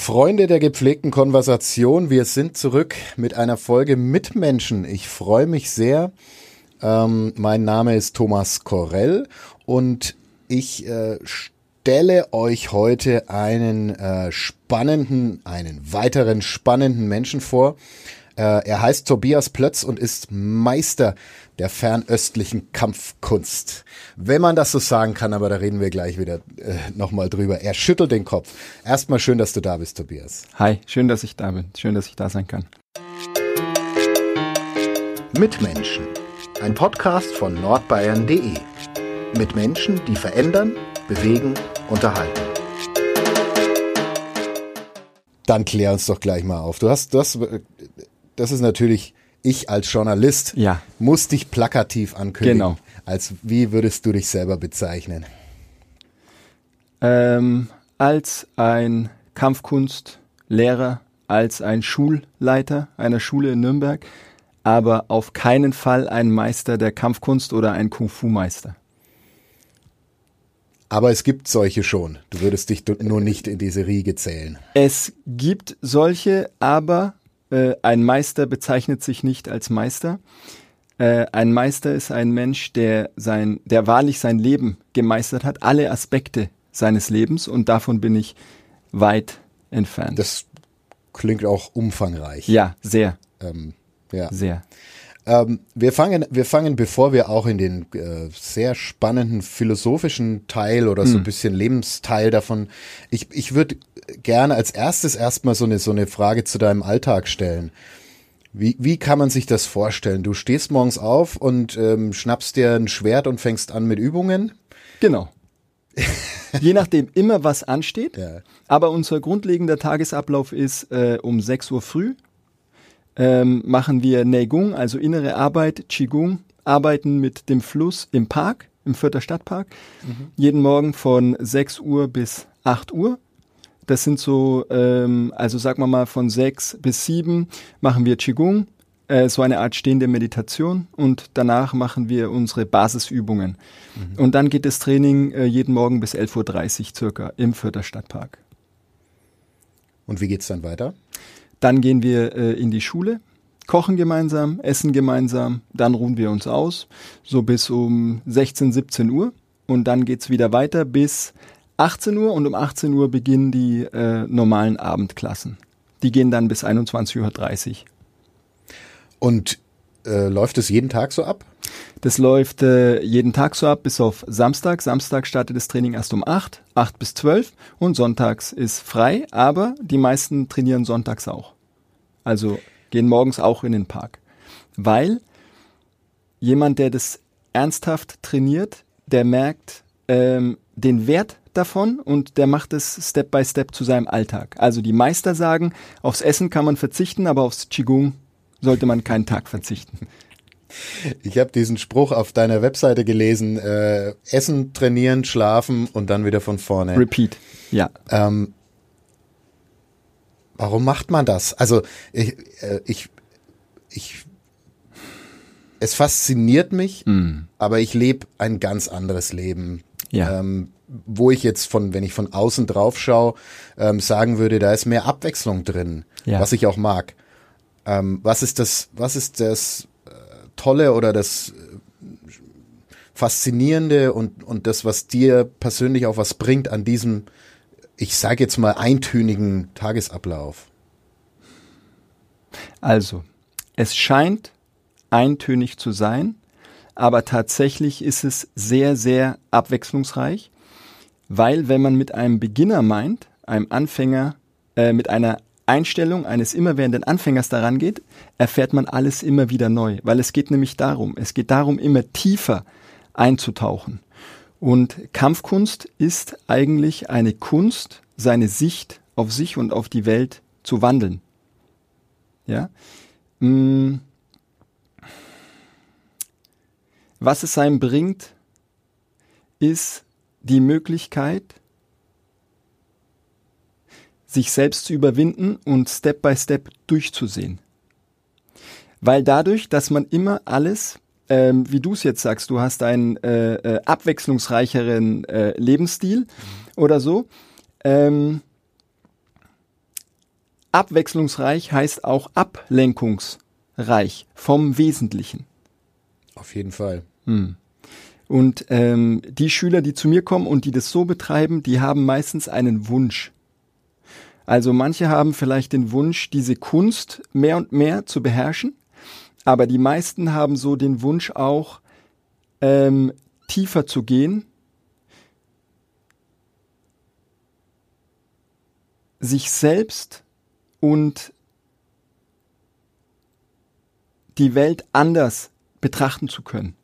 Freunde der gepflegten Konversation, wir sind zurück mit einer Folge Mitmenschen. Ich freue mich sehr. Ähm, mein Name ist Thomas Korell und ich äh, stelle euch heute einen äh, spannenden, einen weiteren spannenden Menschen vor. Äh, er heißt Tobias Plötz und ist Meister der fernöstlichen Kampfkunst. Wenn man das so sagen kann, aber da reden wir gleich wieder äh, nochmal drüber. Er schüttelt den Kopf. Erstmal schön, dass du da bist, Tobias. Hi, schön, dass ich da bin. Schön, dass ich da sein kann. Mitmenschen. Ein Podcast von nordbayern.de. Mit Menschen, die verändern, bewegen, unterhalten. Dann klär uns doch gleich mal auf. Du hast, das, das ist natürlich ich als Journalist ja. muss dich plakativ ankündigen. Genau. Als wie würdest du dich selber bezeichnen? Ähm, als ein Kampfkunstlehrer, als ein Schulleiter einer Schule in Nürnberg, aber auf keinen Fall ein Meister der Kampfkunst oder ein Kung-Fu-Meister. Aber es gibt solche schon. Du würdest dich nur nicht in diese Riege zählen. Es gibt solche, aber äh, ein Meister bezeichnet sich nicht als Meister. Äh, ein Meister ist ein Mensch, der sein, der wahrlich sein Leben gemeistert hat, alle Aspekte seines Lebens und davon bin ich weit entfernt. Das klingt auch umfangreich. Ja, sehr. Ähm, ja. Sehr. Ähm, wir fangen, wir fangen, bevor wir auch in den äh, sehr spannenden philosophischen Teil oder so ein hm. bisschen Lebensteil davon. Ich, ich würde gerne als erstes erstmal so eine, so eine Frage zu deinem Alltag stellen. Wie, wie kann man sich das vorstellen? Du stehst morgens auf und ähm, schnappst dir ein Schwert und fängst an mit Übungen? Genau. Je nachdem immer was ansteht. Ja. Aber unser grundlegender Tagesablauf ist äh, um 6 Uhr früh ähm, machen wir Neigong, also innere Arbeit, Qigong, arbeiten mit dem Fluss im Park, im Fürther Stadtpark, mhm. jeden Morgen von 6 Uhr bis 8 Uhr. Das sind so, ähm, also sagen wir mal von 6 bis 7 machen wir Qigong, äh, so eine Art stehende Meditation und danach machen wir unsere Basisübungen. Mhm. Und dann geht das Training äh, jeden Morgen bis 11.30 Uhr circa im Fürther Stadtpark. Und wie geht's dann weiter? Dann gehen wir äh, in die Schule, kochen gemeinsam, essen gemeinsam, dann ruhen wir uns aus, so bis um 16, 17 Uhr. Und dann geht's wieder weiter bis 18 Uhr und um 18 Uhr beginnen die äh, normalen Abendklassen. Die gehen dann bis 21.30 Uhr. Und äh, läuft es jeden Tag so ab? Das läuft äh, jeden Tag so ab, bis auf Samstag. Samstag startet das Training erst um 8, 8 bis 12 und sonntags ist frei, aber die meisten trainieren sonntags auch. Also gehen morgens auch in den Park. Weil jemand, der das ernsthaft trainiert, der merkt ähm, den Wert davon und der macht es Step by Step zu seinem Alltag. Also die Meister sagen, aufs Essen kann man verzichten, aber aufs Qigong sollte man keinen Tag verzichten. Ich habe diesen Spruch auf deiner Webseite gelesen: äh, Essen, trainieren, schlafen und dann wieder von vorne. Repeat. Ja. Ähm, warum macht man das? Also ich, äh, ich, ich es fasziniert mich, mm. aber ich lebe ein ganz anderes Leben. Ja. Ähm, wo ich jetzt von, wenn ich von außen drauf schaue, ähm, sagen würde, da ist mehr Abwechslung drin, ja. was ich auch mag. Ähm, was ist das, was ist das Tolle oder das äh, Faszinierende und, und das, was dir persönlich auch was bringt an diesem, ich sage jetzt mal, eintönigen Tagesablauf? Also, es scheint eintönig zu sein, aber tatsächlich ist es sehr, sehr abwechslungsreich, weil wenn man mit einem Beginner meint, einem Anfänger, äh, mit einer Einstellung eines immerwährenden Anfängers daran geht, erfährt man alles immer wieder neu, weil es geht nämlich darum, es geht darum, immer tiefer einzutauchen. Und Kampfkunst ist eigentlich eine Kunst, seine Sicht auf sich und auf die Welt zu wandeln. Ja? Mm. Was es einem bringt, ist die Möglichkeit, sich selbst zu überwinden und Step by Step durchzusehen. Weil dadurch, dass man immer alles, ähm, wie du es jetzt sagst, du hast einen äh, äh, abwechslungsreicheren äh, Lebensstil oder so, ähm, abwechslungsreich heißt auch ablenkungsreich vom Wesentlichen. Auf jeden Fall. Hm. Und ähm, die Schüler, die zu mir kommen und die das so betreiben, die haben meistens einen Wunsch. Also manche haben vielleicht den Wunsch, diese Kunst mehr und mehr zu beherrschen, aber die meisten haben so den Wunsch auch, ähm, tiefer zu gehen, sich selbst und die Welt anders betrachten zu können.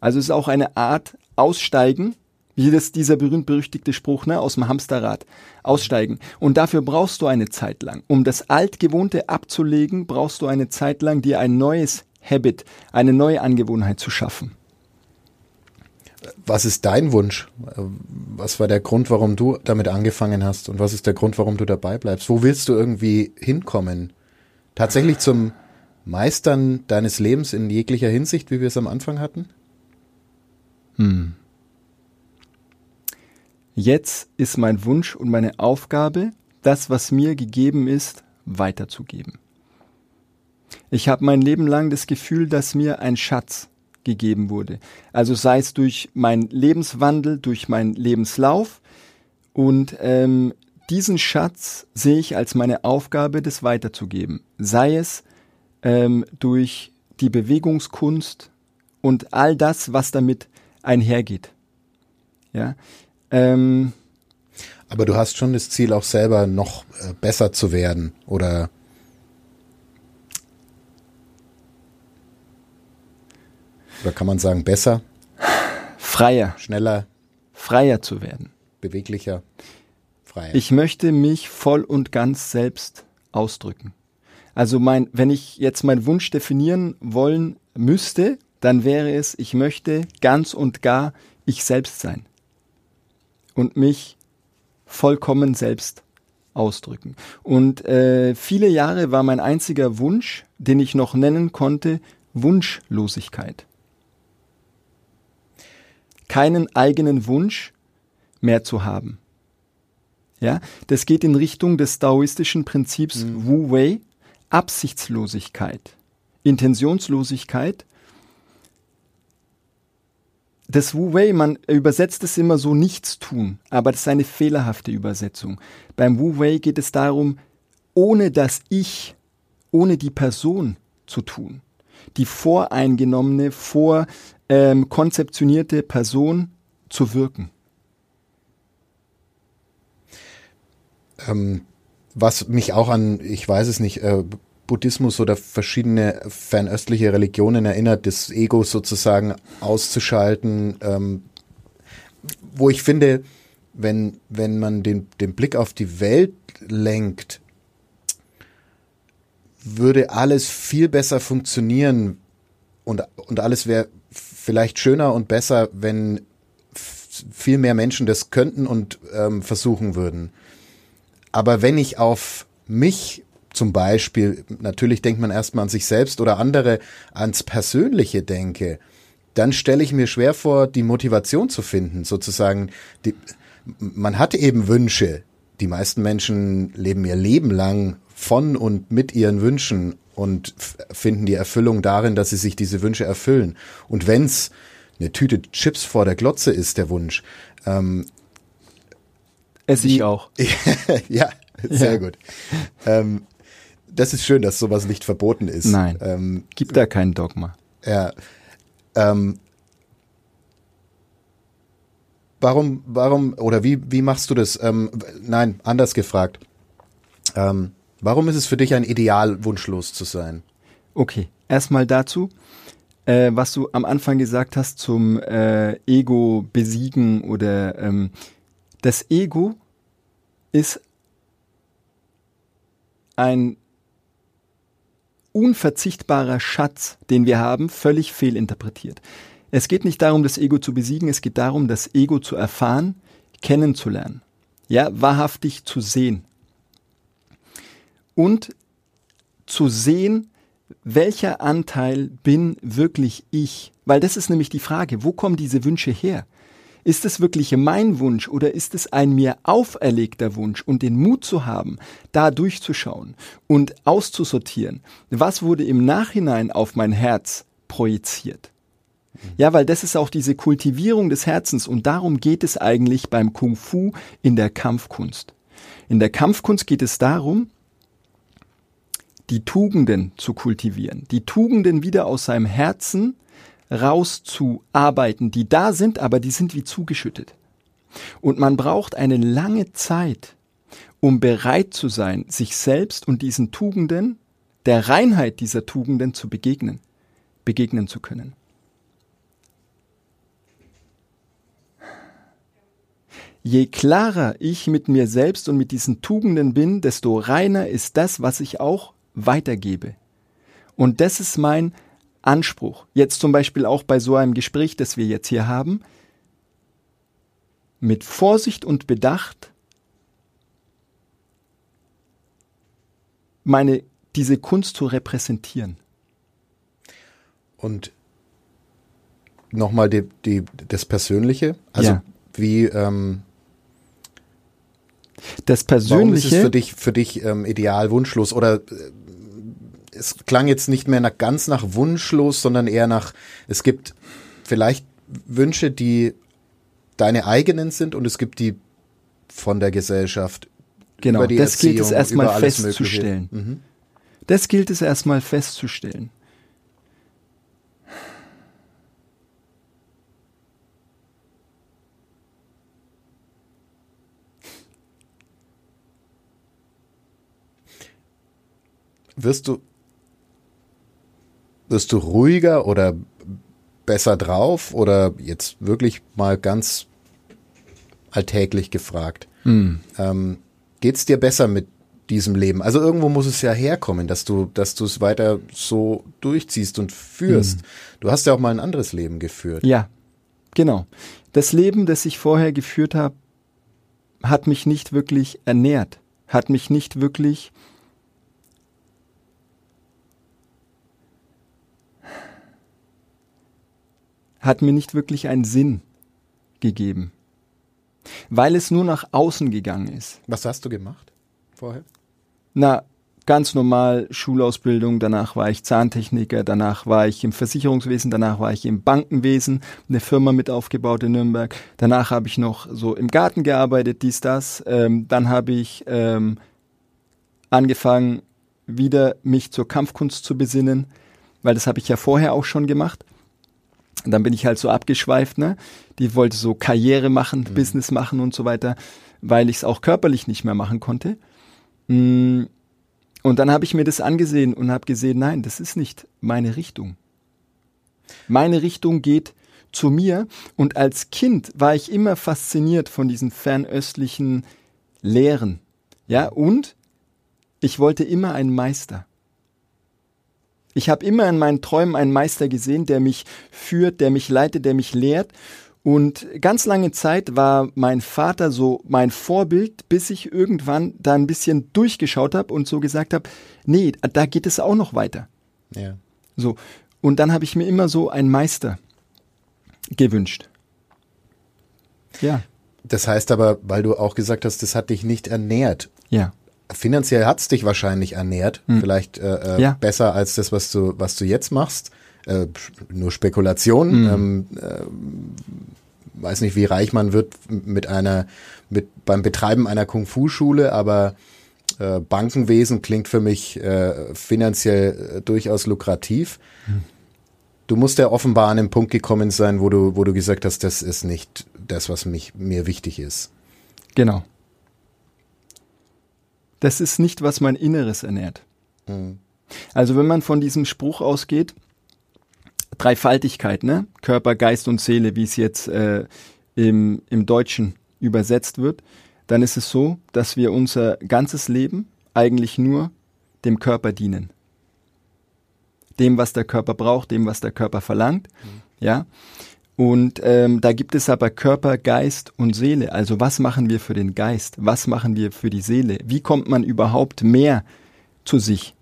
Also es ist auch eine Art Aussteigen, wie das dieser berühmt-berüchtigte Spruch ne, aus dem Hamsterrad. Aussteigen. Und dafür brauchst du eine Zeit lang. Um das Altgewohnte abzulegen, brauchst du eine Zeit lang, dir ein neues Habit, eine neue Angewohnheit zu schaffen. Was ist dein Wunsch? Was war der Grund, warum du damit angefangen hast? Und was ist der Grund, warum du dabei bleibst? Wo willst du irgendwie hinkommen? Tatsächlich zum Meistern deines Lebens in jeglicher Hinsicht, wie wir es am Anfang hatten? Hm. Jetzt ist mein Wunsch und meine Aufgabe, das, was mir gegeben ist, weiterzugeben. Ich habe mein Leben lang das Gefühl, dass mir ein Schatz gegeben wurde. Also sei es durch meinen Lebenswandel, durch meinen Lebenslauf. Und ähm, diesen Schatz sehe ich als meine Aufgabe, das weiterzugeben. Sei es ähm, durch die Bewegungskunst und all das, was damit einhergeht. Ja. Ähm, Aber du hast schon das Ziel, auch selber noch äh, besser zu werden oder Oder kann man sagen, besser? Freier. Schneller. Freier zu werden. Beweglicher. Freier. Ich möchte mich voll und ganz selbst ausdrücken. Also mein, wenn ich jetzt meinen Wunsch definieren wollen müsste, dann wäre es, ich möchte ganz und gar ich selbst sein. Und mich vollkommen selbst ausdrücken. Und äh, viele Jahre war mein einziger Wunsch, den ich noch nennen konnte, Wunschlosigkeit keinen eigenen Wunsch mehr zu haben. Ja, das geht in Richtung des daoistischen Prinzips mhm. Wu Wei, Absichtslosigkeit, Intentionslosigkeit. Das Wu Wei, man übersetzt es immer so nichts tun, aber das ist eine fehlerhafte Übersetzung. Beim Wu Wei geht es darum, ohne das Ich, ohne die Person zu tun. Die voreingenommene, vor ähm, Person zu wirken? Ähm, was mich auch an, ich weiß es nicht, äh, Buddhismus oder verschiedene fernöstliche Religionen erinnert, das Ego sozusagen auszuschalten, ähm, wo ich finde, wenn, wenn man den, den Blick auf die Welt lenkt, würde alles viel besser funktionieren und, und alles wäre vielleicht schöner und besser, wenn viel mehr Menschen das könnten und ähm, versuchen würden. Aber wenn ich auf mich zum Beispiel, natürlich denkt man erstmal an sich selbst oder andere ans Persönliche denke, dann stelle ich mir schwer vor, die Motivation zu finden, sozusagen. Die, man hat eben Wünsche. Die meisten Menschen leben ihr Leben lang von und mit ihren Wünschen und finden die Erfüllung darin, dass sie sich diese Wünsche erfüllen. Und wenn's eine Tüte Chips vor der Glotze ist, der Wunsch. Ähm, Esse ich auch. ja, sehr ja. gut. Ähm, das ist schön, dass sowas nicht verboten ist. Nein, ähm, gibt da kein Dogma. Ja. Ähm, warum, warum, oder wie, wie machst du das? Ähm, nein, anders gefragt. Ähm, Warum ist es für dich ein Ideal, wunschlos zu sein? Okay, erstmal dazu, äh, was du am Anfang gesagt hast zum äh, Ego besiegen oder ähm, das Ego ist ein unverzichtbarer Schatz, den wir haben, völlig fehlinterpretiert. Es geht nicht darum, das Ego zu besiegen, es geht darum, das Ego zu erfahren, kennenzulernen, ja, wahrhaftig zu sehen und zu sehen, welcher Anteil bin wirklich ich? Weil das ist nämlich die Frage, wo kommen diese Wünsche her? Ist es wirklich mein Wunsch oder ist es ein mir auferlegter Wunsch und den Mut zu haben, da durchzuschauen und auszusortieren, was wurde im Nachhinein auf mein Herz projiziert? Ja, weil das ist auch diese Kultivierung des Herzens und darum geht es eigentlich beim Kung Fu in der Kampfkunst. In der Kampfkunst geht es darum, die Tugenden zu kultivieren, die Tugenden wieder aus seinem Herzen rauszuarbeiten, die da sind, aber die sind wie zugeschüttet. Und man braucht eine lange Zeit, um bereit zu sein, sich selbst und diesen Tugenden, der Reinheit dieser Tugenden zu begegnen, begegnen zu können. Je klarer ich mit mir selbst und mit diesen Tugenden bin, desto reiner ist das, was ich auch weitergebe. Und das ist mein Anspruch. Jetzt zum Beispiel auch bei so einem Gespräch, das wir jetzt hier haben, mit Vorsicht und Bedacht meine, diese Kunst zu repräsentieren. Und nochmal die, die, das Persönliche, also ja. wie, ähm, das Persönliche. Warum ist es für dich, für dich ähm, ideal, wunschlos? Oder äh, es klang jetzt nicht mehr nach, ganz nach wunschlos, sondern eher nach, es gibt vielleicht Wünsche, die deine eigenen sind und es gibt die von der Gesellschaft. Genau, über die das Erziehung, gilt es erstmal festzustellen. Mhm. Das gilt es erstmal festzustellen. wirst du, wirst du ruhiger oder besser drauf oder jetzt wirklich mal ganz alltäglich gefragt? Mhm. Ähm, geht's dir besser mit diesem Leben? Also irgendwo muss es ja herkommen, dass du, dass du es weiter so durchziehst und führst. Mhm. Du hast ja auch mal ein anderes Leben geführt. Ja, genau. Das Leben, das ich vorher geführt habe, hat mich nicht wirklich ernährt, hat mich nicht wirklich hat mir nicht wirklich einen Sinn gegeben, weil es nur nach außen gegangen ist. Was hast du gemacht vorher? Na, ganz normal Schulausbildung, danach war ich Zahntechniker, danach war ich im Versicherungswesen, danach war ich im Bankenwesen, eine Firma mit aufgebaut in Nürnberg, danach habe ich noch so im Garten gearbeitet, dies, das, ähm, dann habe ich ähm, angefangen, wieder mich zur Kampfkunst zu besinnen, weil das habe ich ja vorher auch schon gemacht. Und dann bin ich halt so abgeschweift, ne? Die wollte so Karriere machen, mhm. Business machen und so weiter, weil ich es auch körperlich nicht mehr machen konnte. Mm. Und dann habe ich mir das angesehen und habe gesehen, nein, das ist nicht meine Richtung. Meine Richtung geht zu mir und als Kind war ich immer fasziniert von diesen fernöstlichen Lehren. Ja, und ich wollte immer einen Meister. Ich habe immer in meinen Träumen einen Meister gesehen, der mich führt, der mich leitet, der mich lehrt. Und ganz lange Zeit war mein Vater so mein Vorbild, bis ich irgendwann da ein bisschen durchgeschaut habe und so gesagt habe, nee, da geht es auch noch weiter. Ja. So. Und dann habe ich mir immer so einen Meister gewünscht. Ja. Das heißt aber, weil du auch gesagt hast, das hat dich nicht ernährt. Ja finanziell hat's dich wahrscheinlich ernährt, hm. vielleicht äh, äh, ja. besser als das, was du, was du jetzt machst. Äh, nur Spekulation. Hm. Ähm, äh, weiß nicht, wie reich man wird mit einer, mit beim Betreiben einer Kung-Fu-Schule, aber äh, Bankenwesen klingt für mich äh, finanziell äh, durchaus lukrativ. Hm. Du musst ja offenbar an den Punkt gekommen sein, wo du, wo du gesagt hast, das ist nicht das, was mich, mir wichtig ist. Genau. Das ist nicht, was mein Inneres ernährt. Mhm. Also wenn man von diesem Spruch ausgeht, Dreifaltigkeit, ne? Körper, Geist und Seele, wie es jetzt äh, im, im Deutschen übersetzt wird, dann ist es so, dass wir unser ganzes Leben eigentlich nur dem Körper dienen. Dem, was der Körper braucht, dem, was der Körper verlangt. Mhm. Ja. Und ähm, da gibt es aber Körper, Geist und Seele. Also was machen wir für den Geist? Was machen wir für die Seele? Wie kommt man überhaupt mehr zu sich?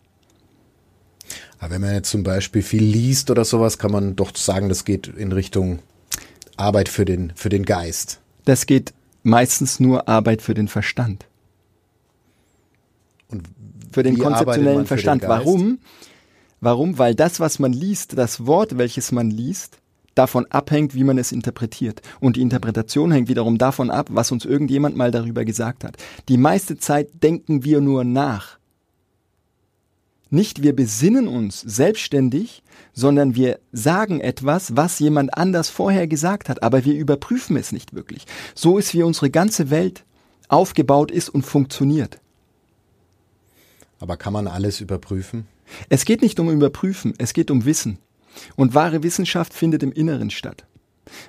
Aber wenn man jetzt zum Beispiel viel liest oder sowas, kann man doch sagen, das geht in Richtung Arbeit für den, für den Geist. Das geht meistens nur Arbeit für den Verstand. Und Für den konzeptionellen den Verstand. Geist? Warum? Warum? Weil das, was man liest, das Wort, welches man liest, davon abhängt, wie man es interpretiert. Und die Interpretation hängt wiederum davon ab, was uns irgendjemand mal darüber gesagt hat. Die meiste Zeit denken wir nur nach. Nicht wir besinnen uns selbstständig, sondern wir sagen etwas, was jemand anders vorher gesagt hat, aber wir überprüfen es nicht wirklich. So ist wie unsere ganze Welt aufgebaut ist und funktioniert. Aber kann man alles überprüfen? Es geht nicht um Überprüfen, es geht um Wissen. Und wahre Wissenschaft findet im Inneren statt.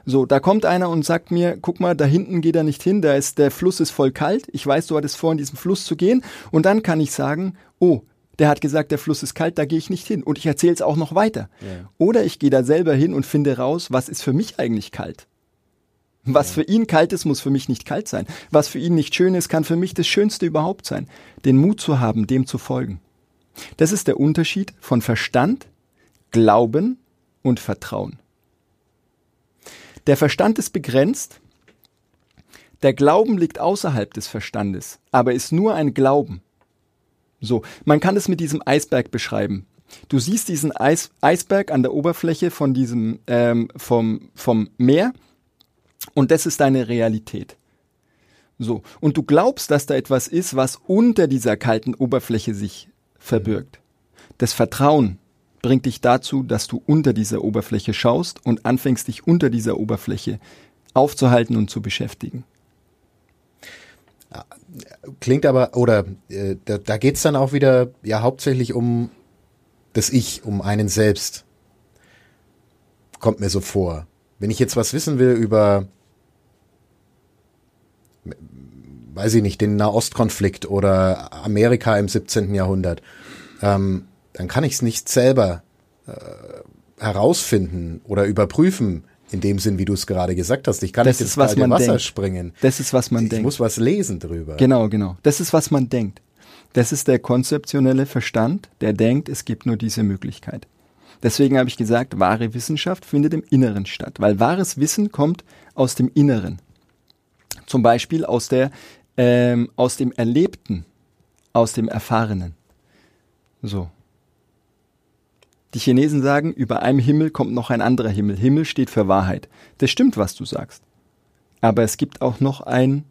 So, da kommt einer und sagt mir, guck mal, da hinten geht er nicht hin, da ist, der Fluss ist voll kalt. Ich weiß, du hattest vor, in diesen Fluss zu gehen. Und dann kann ich sagen, oh, der hat gesagt, der Fluss ist kalt, da gehe ich nicht hin. Und ich erzähle es auch noch weiter. Ja. Oder ich gehe da selber hin und finde raus, was ist für mich eigentlich kalt. Was für ihn kalt ist, muss für mich nicht kalt sein. Was für ihn nicht schön ist, kann für mich das Schönste überhaupt sein. Den Mut zu haben, dem zu folgen. Das ist der Unterschied von Verstand, Glauben und Vertrauen. Der Verstand ist begrenzt. Der Glauben liegt außerhalb des Verstandes, aber ist nur ein Glauben. So, man kann es mit diesem Eisberg beschreiben. Du siehst diesen Eis, Eisberg an der Oberfläche von diesem ähm, vom vom Meer und das ist deine Realität. So und du glaubst, dass da etwas ist, was unter dieser kalten Oberfläche sich verbirgt. Das Vertrauen bringt dich dazu, dass du unter dieser Oberfläche schaust und anfängst, dich unter dieser Oberfläche aufzuhalten und zu beschäftigen. Klingt aber, oder äh, da, da geht's dann auch wieder ja hauptsächlich um das Ich, um einen selbst. Kommt mir so vor. Wenn ich jetzt was wissen will über, weiß ich nicht, den Nahostkonflikt oder Amerika im 17. Jahrhundert, ähm, dann kann ich es nicht selber äh, herausfinden oder überprüfen, in dem Sinn, wie du es gerade gesagt hast. Ich kann Das nicht ist, ins was man Wasser denkt. springen. Das ist, was man ich denkt. muss was lesen drüber. Genau, genau. Das ist, was man denkt. Das ist der konzeptionelle Verstand, der denkt, es gibt nur diese Möglichkeit. Deswegen habe ich gesagt, wahre Wissenschaft findet im Inneren statt, weil wahres Wissen kommt aus dem Inneren. Zum Beispiel aus der, ähm, aus dem Erlebten, aus dem Erfahrenen. So. Die Chinesen sagen, über einem Himmel kommt noch ein anderer Himmel. Himmel steht für Wahrheit. Das stimmt, was du sagst. Aber es gibt auch noch ein,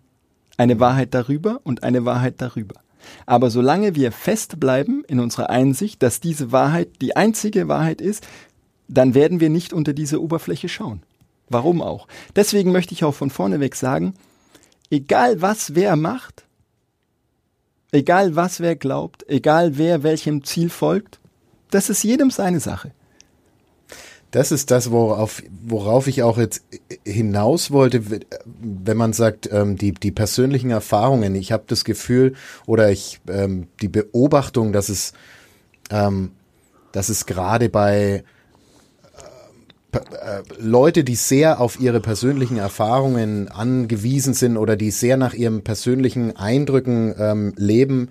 eine Wahrheit darüber und eine Wahrheit darüber. Aber solange wir festbleiben in unserer Einsicht, dass diese Wahrheit die einzige Wahrheit ist, dann werden wir nicht unter diese Oberfläche schauen. Warum auch? Deswegen möchte ich auch von vorne weg sagen, egal was wer macht, egal was wer glaubt, egal wer welchem Ziel folgt, das ist jedem seine Sache. Das ist das, worauf, worauf ich auch jetzt hinaus wollte, wenn man sagt, ähm, die, die persönlichen Erfahrungen. Ich habe das Gefühl oder ich ähm, die Beobachtung, dass es, ähm, dass es gerade bei äh, äh, Leute, die sehr auf ihre persönlichen Erfahrungen angewiesen sind oder die sehr nach ihren persönlichen Eindrücken ähm, leben,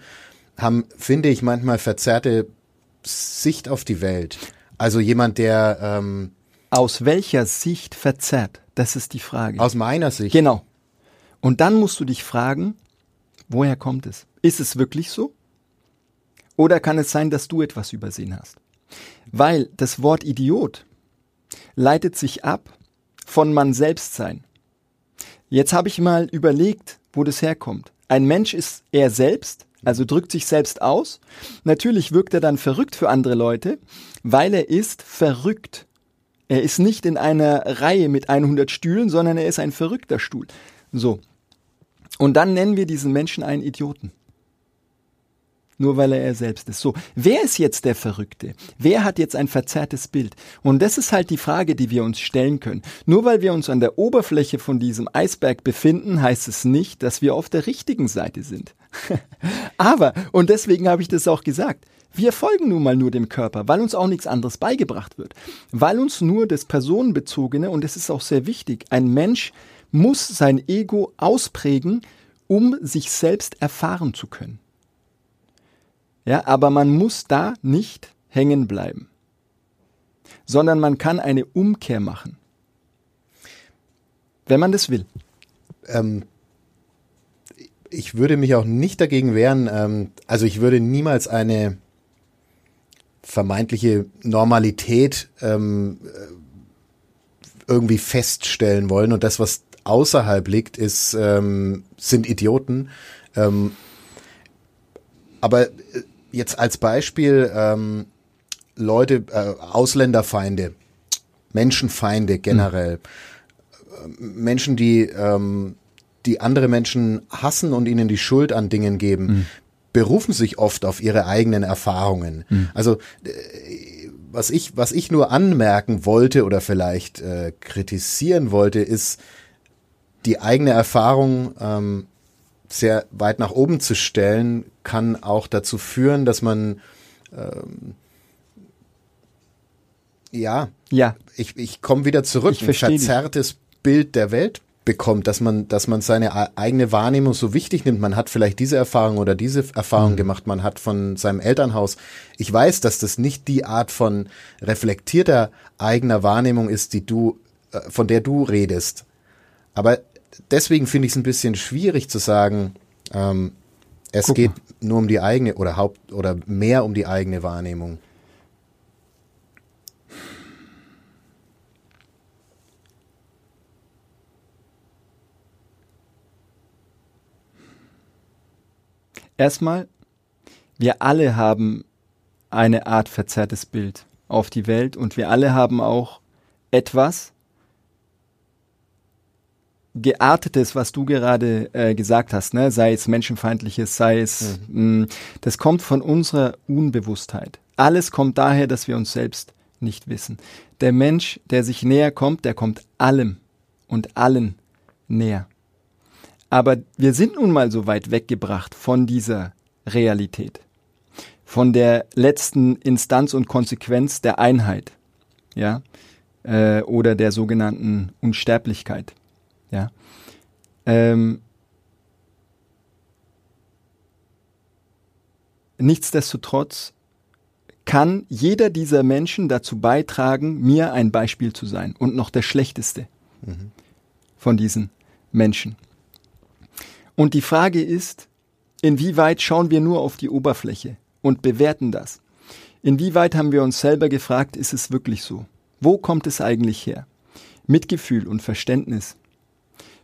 haben, finde ich, manchmal verzerrte Sicht auf die Welt. Also jemand, der ähm, Aus welcher Sicht verzerrt? Das ist die Frage. aus meiner Sicht, Genau. Und dann musst du dich fragen, woher kommt es? Ist es wirklich so? Oder kann es sein, dass du etwas übersehen hast? Weil das Wort Idiot leitet sich ab von man selbst sein. Jetzt habe ich mal überlegt, wo das herkommt. Ein Mensch ist er selbst, also drückt sich selbst aus. Natürlich wirkt er dann verrückt für andere Leute, weil er ist verrückt. Er ist nicht in einer Reihe mit 100 Stühlen, sondern er ist ein verrückter Stuhl. So. Und dann nennen wir diesen Menschen einen Idioten. Nur weil er er selbst ist. So, wer ist jetzt der Verrückte? Wer hat jetzt ein verzerrtes Bild? Und das ist halt die Frage, die wir uns stellen können. Nur weil wir uns an der Oberfläche von diesem Eisberg befinden, heißt es nicht, dass wir auf der richtigen Seite sind. Aber, und deswegen habe ich das auch gesagt, wir folgen nun mal nur dem Körper, weil uns auch nichts anderes beigebracht wird. Weil uns nur das Personenbezogene, und es ist auch sehr wichtig, ein Mensch muss sein Ego ausprägen, um sich selbst erfahren zu können. Ja, aber man muss da nicht hängen bleiben, sondern man kann eine Umkehr machen. wenn man das will. Ähm, ich würde mich auch nicht dagegen wehren, ähm, also ich würde niemals eine vermeintliche Normalität ähm, irgendwie feststellen wollen und das, was außerhalb liegt, ist, ähm, sind Idioten. Ähm, aber äh, jetzt als Beispiel ähm, Leute, äh, Ausländerfeinde, Menschenfeinde generell, mhm. Menschen, die ähm, die andere Menschen hassen und ihnen die Schuld an Dingen geben, mhm. berufen sich oft auf ihre eigenen Erfahrungen. Mhm. Also äh, was ich, was ich nur anmerken wollte oder vielleicht äh, kritisieren wollte, ist die eigene Erfahrung ähm, sehr weit nach oben zu stellen, kann auch dazu führen, dass man ähm, ja, ja, ich, ich komme wieder zurück, ich ein verzerrtes Bild der Welt bekommt, dass man, dass man seine eigene Wahrnehmung so wichtig nimmt. Man hat vielleicht diese Erfahrung oder diese Erfahrung mhm. gemacht, man hat von seinem Elternhaus. Ich weiß, dass das nicht die Art von reflektierter eigener Wahrnehmung ist, die du, äh, von der du redest. Aber deswegen finde ich es ein bisschen schwierig zu sagen, ähm, es Guck geht mal. nur um die eigene oder Haupt oder mehr um die eigene Wahrnehmung. Erstmal, wir alle haben eine Art verzerrtes Bild auf die Welt und wir alle haben auch etwas Geartetes, was du gerade äh, gesagt hast, ne? sei es menschenfeindliches, sei es, mhm. mh, das kommt von unserer Unbewusstheit. Alles kommt daher, dass wir uns selbst nicht wissen. Der Mensch, der sich näher kommt, der kommt allem und allen näher. Aber wir sind nun mal so weit weggebracht von dieser Realität, von der letzten Instanz und Konsequenz der Einheit, ja, äh, oder der sogenannten Unsterblichkeit. Ähm, nichtsdestotrotz kann jeder dieser Menschen dazu beitragen, mir ein Beispiel zu sein und noch der schlechteste mhm. von diesen Menschen. Und die Frage ist, inwieweit schauen wir nur auf die Oberfläche und bewerten das? Inwieweit haben wir uns selber gefragt, ist es wirklich so? Wo kommt es eigentlich her? Mitgefühl und Verständnis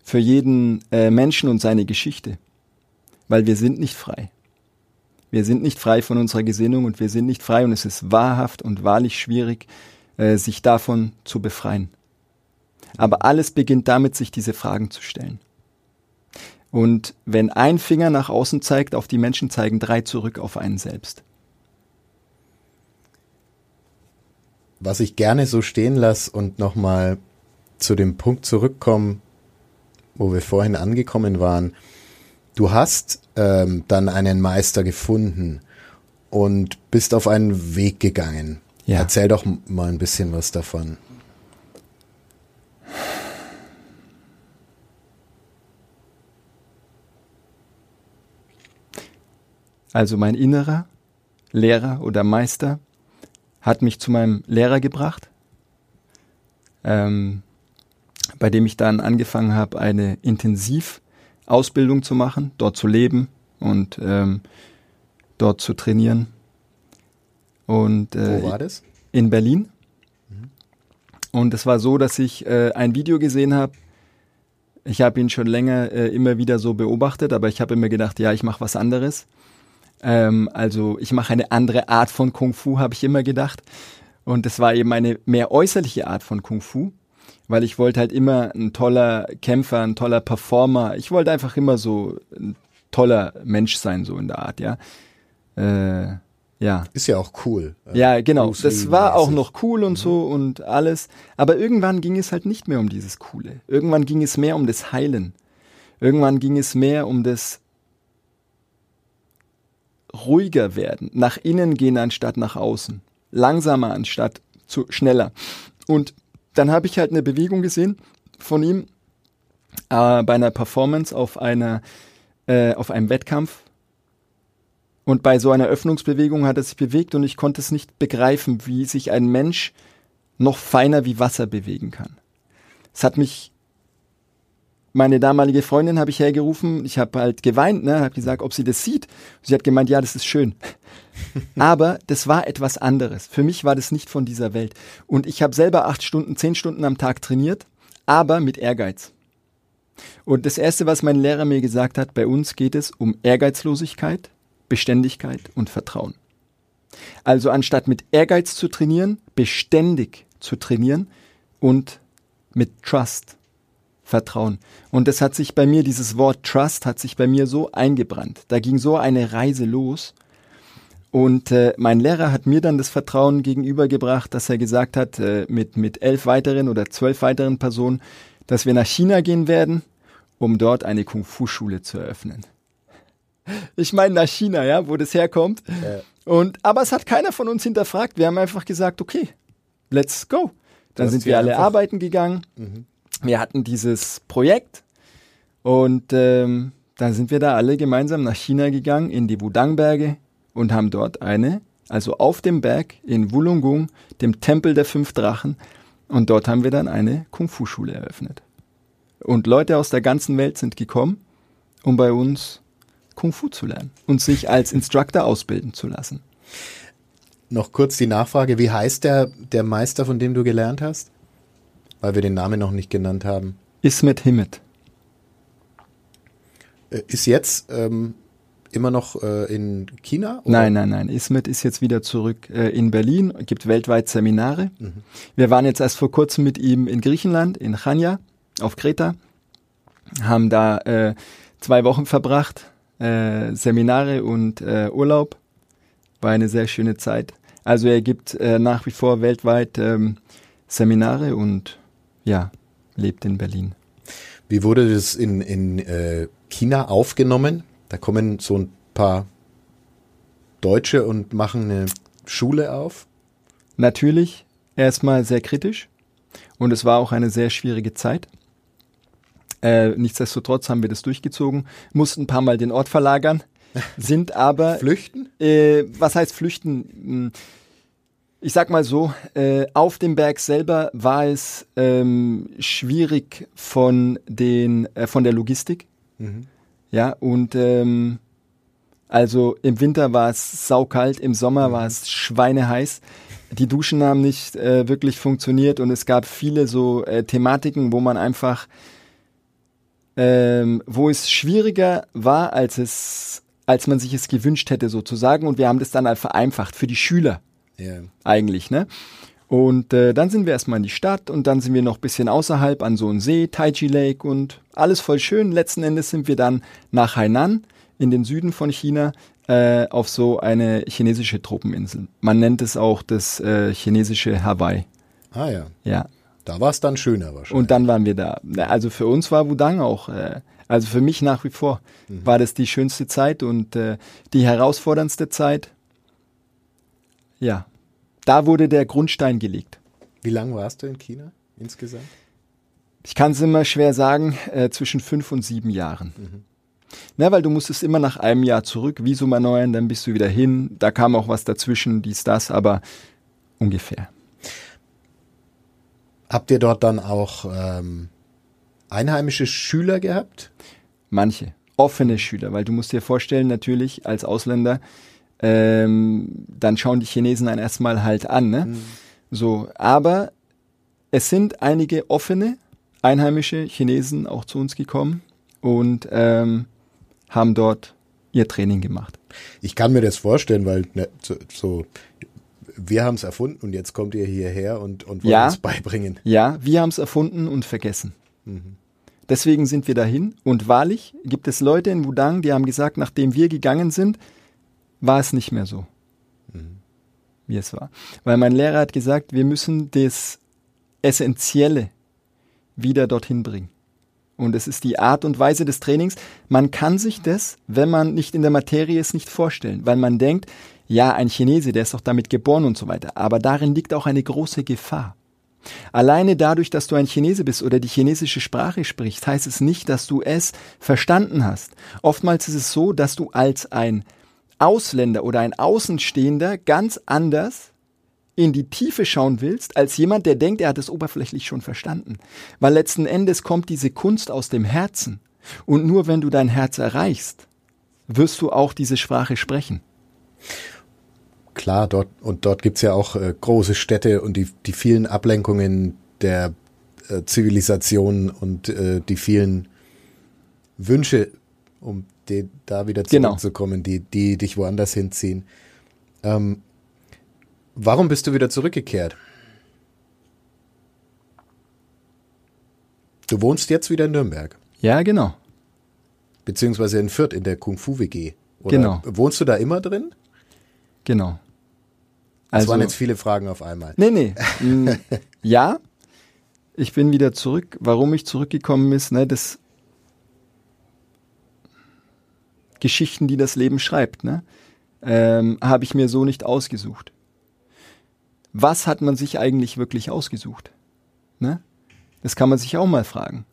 für jeden äh, Menschen und seine Geschichte. Weil wir sind nicht frei. Wir sind nicht frei von unserer Gesinnung und wir sind nicht frei und es ist wahrhaft und wahrlich schwierig, äh, sich davon zu befreien. Aber alles beginnt damit, sich diese Fragen zu stellen. Und wenn ein Finger nach außen zeigt, auf die Menschen zeigen drei zurück auf einen selbst. Was ich gerne so stehen lasse und nochmal zu dem Punkt zurückkommen, wo wir vorhin angekommen waren. Du hast ähm, dann einen Meister gefunden und bist auf einen Weg gegangen. Ja. Erzähl doch mal ein bisschen was davon. Also mein innerer Lehrer oder Meister hat mich zu meinem Lehrer gebracht, ähm, bei dem ich dann angefangen habe, eine Intensivausbildung zu machen, dort zu leben und ähm, dort zu trainieren. Und, äh, Wo war das? In Berlin. Mhm. Und es war so, dass ich äh, ein Video gesehen habe. Ich habe ihn schon länger äh, immer wieder so beobachtet, aber ich habe immer gedacht, ja, ich mache was anderes. Ähm, also ich mache eine andere Art von Kung Fu, habe ich immer gedacht. Und es war eben eine mehr äußerliche Art von Kung Fu, weil ich wollte halt immer ein toller Kämpfer, ein toller Performer. Ich wollte einfach immer so ein toller Mensch sein, so in der Art, ja. Äh, ja. Ist ja auch cool. Ja, genau. Das war auch noch cool und mhm. so und alles. Aber irgendwann ging es halt nicht mehr um dieses Coole. Irgendwann ging es mehr um das Heilen. Irgendwann ging es mehr um das ruhiger werden, nach innen gehen anstatt nach außen, langsamer anstatt zu schneller. Und dann habe ich halt eine Bewegung gesehen von ihm äh, bei einer Performance auf einer äh, auf einem Wettkampf. Und bei so einer Öffnungsbewegung hat er sich bewegt und ich konnte es nicht begreifen, wie sich ein Mensch noch feiner wie Wasser bewegen kann. Es hat mich meine damalige Freundin habe ich hergerufen, ich habe halt geweint, ne, habe gesagt, ob sie das sieht. Sie hat gemeint, ja, das ist schön. Aber das war etwas anderes. Für mich war das nicht von dieser Welt. Und ich habe selber acht Stunden, zehn Stunden am Tag trainiert, aber mit Ehrgeiz. Und das Erste, was mein Lehrer mir gesagt hat, bei uns geht es um Ehrgeizlosigkeit, Beständigkeit und Vertrauen. Also anstatt mit Ehrgeiz zu trainieren, beständig zu trainieren und mit Trust, Vertrauen. Und das hat sich bei mir, dieses Wort Trust hat sich bei mir so eingebrannt. Da ging so eine Reise los. Und äh, mein Lehrer hat mir dann das Vertrauen gegenübergebracht, dass er gesagt hat, äh, mit, mit elf weiteren oder zwölf weiteren Personen, dass wir nach China gehen werden, um dort eine Kung-Fu-Schule zu eröffnen. Ich meine nach China, ja, wo das herkommt. Ja. Und, aber es hat keiner von uns hinterfragt. Wir haben einfach gesagt, okay, let's go. Dann sind wir alle arbeiten gegangen. Mhm. Wir hatten dieses Projekt und ähm, dann sind wir da alle gemeinsam nach China gegangen, in die Wudang-Berge und haben dort eine, also auf dem Berg in Wulungung, dem Tempel der fünf Drachen, und dort haben wir dann eine Kung-Fu-Schule eröffnet. Und Leute aus der ganzen Welt sind gekommen, um bei uns Kung Fu zu lernen und sich als Instructor ausbilden zu lassen. Noch kurz die Nachfrage, wie heißt der, der Meister, von dem du gelernt hast? Weil wir den Namen noch nicht genannt haben. Ismet Himmet. Äh, ist jetzt ähm, immer noch äh, in China? Oder? Nein, nein, nein. Ismet ist jetzt wieder zurück äh, in Berlin, gibt weltweit Seminare. Mhm. Wir waren jetzt erst vor kurzem mit ihm in Griechenland, in Chania, auf Kreta, haben da äh, zwei Wochen verbracht, äh, Seminare und äh, Urlaub. War eine sehr schöne Zeit. Also er gibt nach wie vor weltweit ähm, Seminare und ja, lebt in Berlin. Wie wurde das in, in äh, China aufgenommen? Da kommen so ein paar Deutsche und machen eine Schule auf. Natürlich erstmal sehr kritisch und es war auch eine sehr schwierige Zeit. Äh, nichtsdestotrotz haben wir das durchgezogen, mussten ein paar Mal den Ort verlagern, sind aber flüchten. Äh, was heißt flüchten? Ich sag mal so, äh, auf dem Berg selber war es ähm, schwierig von den äh, von der Logistik. Mhm. Ja, und ähm, also im Winter war es saukalt, im Sommer mhm. war es schweineheiß. Die Duschen haben nicht äh, wirklich funktioniert und es gab viele so äh, Thematiken, wo man einfach, ähm, wo es schwieriger war, als es, als man sich es gewünscht hätte sozusagen. Und wir haben das dann halt vereinfacht für die Schüler yeah. eigentlich, ne? Und äh, dann sind wir erstmal in die Stadt und dann sind wir noch ein bisschen außerhalb an so einem See, Taiji Lake und alles voll schön. Letzten Endes sind wir dann nach Hainan in den Süden von China äh, auf so eine chinesische Tropeninsel. Man nennt es auch das äh, chinesische Hawaii. Ah ja. Ja. Da war es dann schöner wahrscheinlich. Und dann waren wir da. Also für uns war Wudang auch, äh, also für mich nach wie vor mhm. war das die schönste Zeit und äh, die herausforderndste Zeit. Ja, da wurde der Grundstein gelegt. Wie lange warst du in China insgesamt? Ich kann es immer schwer sagen, äh, zwischen fünf und sieben Jahren. Mhm. Na, weil du musstest immer nach einem Jahr zurück, Visum erneuern, dann bist du wieder hin. Da kam auch was dazwischen, dies, das, aber ungefähr. Habt ihr dort dann auch ähm, einheimische Schüler gehabt? Manche, offene Schüler, weil du musst dir vorstellen, natürlich als Ausländer, ähm, dann schauen die Chinesen einen erstmal halt an. Ne? Mhm. So, aber es sind einige offene einheimische Chinesen auch zu uns gekommen und ähm, haben dort ihr Training gemacht. Ich kann mir das vorstellen, weil ne, so, so wir haben es erfunden und jetzt kommt ihr hierher und, und wollt ja, uns beibringen. Ja, wir haben es erfunden und vergessen. Mhm. Deswegen sind wir dahin. Und wahrlich gibt es Leute in Wudang, die haben gesagt, nachdem wir gegangen sind, war es nicht mehr so, mhm. wie es war. Weil mein Lehrer hat gesagt, wir müssen das Essentielle wieder dorthin bringen. Und es ist die Art und Weise des Trainings. Man kann sich das, wenn man nicht in der Materie ist, nicht vorstellen, weil man denkt, ja, ein Chinese, der ist doch damit geboren und so weiter. Aber darin liegt auch eine große Gefahr. Alleine dadurch, dass du ein Chinese bist oder die chinesische Sprache sprichst, heißt es nicht, dass du es verstanden hast. Oftmals ist es so, dass du als ein Ausländer oder ein Außenstehender ganz anders in die Tiefe schauen willst, als jemand, der denkt, er hat es oberflächlich schon verstanden. Weil letzten Endes kommt diese Kunst aus dem Herzen. Und nur wenn du dein Herz erreichst, wirst du auch diese Sprache sprechen. Klar, dort und dort gibt's ja auch äh, große Städte und die, die vielen Ablenkungen der äh, Zivilisation und äh, die vielen Wünsche, um die, da wieder Genau. zurückzukommen, die, die dich woanders hinziehen. Ähm, warum bist du wieder zurückgekehrt? Du wohnst jetzt wieder in Nürnberg, Ja, genau. beziehungsweise in Fürth in der Kung Fu WG. Oder Genau. Wohnst du da immer drin? Genau. Das Also, waren jetzt viele Fragen auf einmal. nee, nee. Mm, ja, ich bin wieder zurück. Warum ich zurückgekommen ist, ne, das Geschichten, die das Leben schreibt, ne, ähm, habe ich mir so nicht ausgesucht. Was hat man sich eigentlich wirklich ausgesucht? Ne? Das kann man sich auch mal fragen.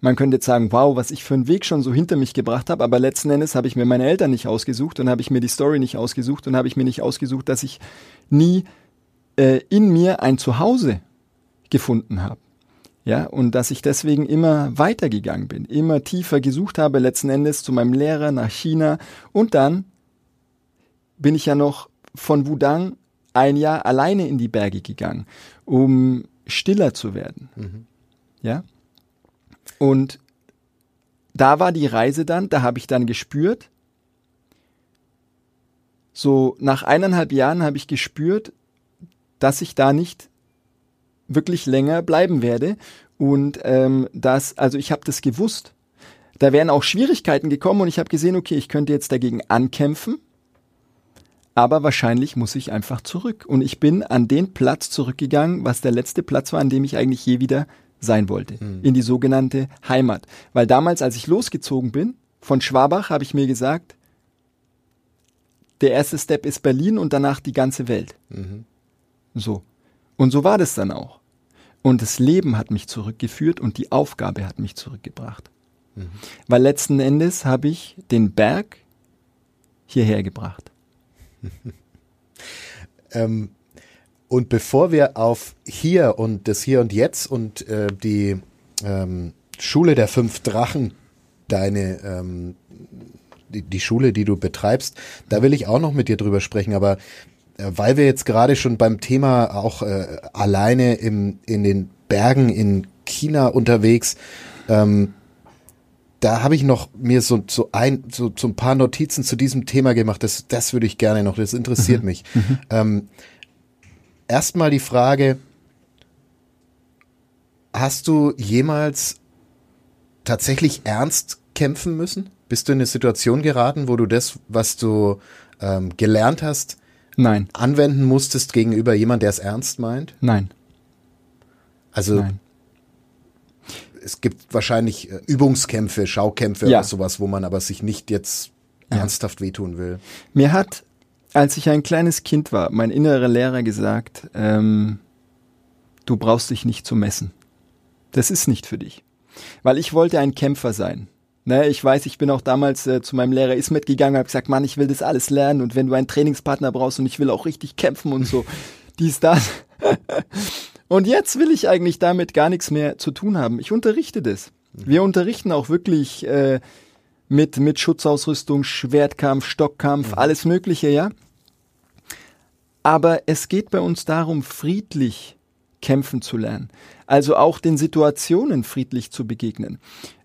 Man könnte jetzt sagen, wow, was ich für einen Weg schon so hinter mich gebracht habe, aber letzten Endes habe ich mir meine Eltern nicht ausgesucht und habe ich mir die Story nicht ausgesucht und habe ich mir nicht ausgesucht, dass ich nie äh, in mir ein Zuhause gefunden habe. Ja, und dass ich deswegen immer weitergegangen bin, immer tiefer gesucht habe, letzten Endes zu meinem Lehrer nach China und dann bin ich ja noch von Wudang ein Jahr alleine in die Berge gegangen, um stiller zu werden. Ja? Und da war die Reise dann, da habe ich dann gespürt, so nach eineinhalb Jahren habe ich gespürt, dass ich da nicht wirklich länger bleiben werde. Und ähm, das, also ich habe das gewusst. Da wären auch Schwierigkeiten gekommen und ich habe gesehen, okay, ich könnte jetzt dagegen ankämpfen, aber wahrscheinlich muss ich einfach zurück. Und ich bin an den Platz zurückgegangen, was der letzte Platz war, an dem ich eigentlich je wieder sein wollte, in die sogenannte Heimat. Weil damals, als ich losgezogen bin, von Schwabach, habe ich mir gesagt, der erste Step ist Berlin und danach die ganze Welt. So. Und so war das dann auch. Und das Leben hat mich zurückgeführt und die Aufgabe hat mich zurückgebracht. Weil letzten Endes habe ich den Berg hierher gebracht. Ähm, und bevor wir auf hier und das Hier und Jetzt und äh, die ähm, Schule der fünf Drachen, deine ähm, die, die Schule, die du betreibst, da will ich auch noch mit dir drüber sprechen, aber weil wir jetzt gerade schon beim Thema auch äh, alleine im, in den Bergen in China unterwegs, ähm, da habe ich noch mir so, so ein so, so ein paar Notizen zu diesem Thema gemacht. Das, das würde ich gerne noch. Das interessiert mich. Ähm, Erstmal die Frage: Hast du jemals tatsächlich ernst kämpfen müssen? Bist du in eine Situation geraten, wo du das, was du ähm, gelernt hast, Nein, anwenden musstest gegenüber jemand, der es ernst meint? nein, Also nein. es gibt wahrscheinlich äh, Übungskämpfe, Schaukämpfe Ja. oder sowas, wo man aber sich nicht jetzt Ja. ernsthaft wehtun will. Mir hat, als ich ein kleines Kind war, mein innerer Lehrer gesagt, ähm, du brauchst dich nicht zu messen. Das ist nicht für dich. Weil ich wollte ein Kämpfer sein. Ne, ich weiß, ich bin auch damals äh, zu meinem Lehrer Ismet gegangen, habe gesagt, Mann, ich will das alles lernen und wenn du einen Trainingspartner brauchst und ich will auch richtig kämpfen und so, dies, das. und jetzt will ich eigentlich damit gar nichts mehr zu tun haben. Ich unterrichte das. Wir unterrichten auch wirklich äh, mit, mit Schutzausrüstung, Schwertkampf, Stockkampf, alles Mögliche, ja. Aber es geht bei uns darum, friedlich kämpfen zu lernen. Also auch den Situationen friedlich zu begegnen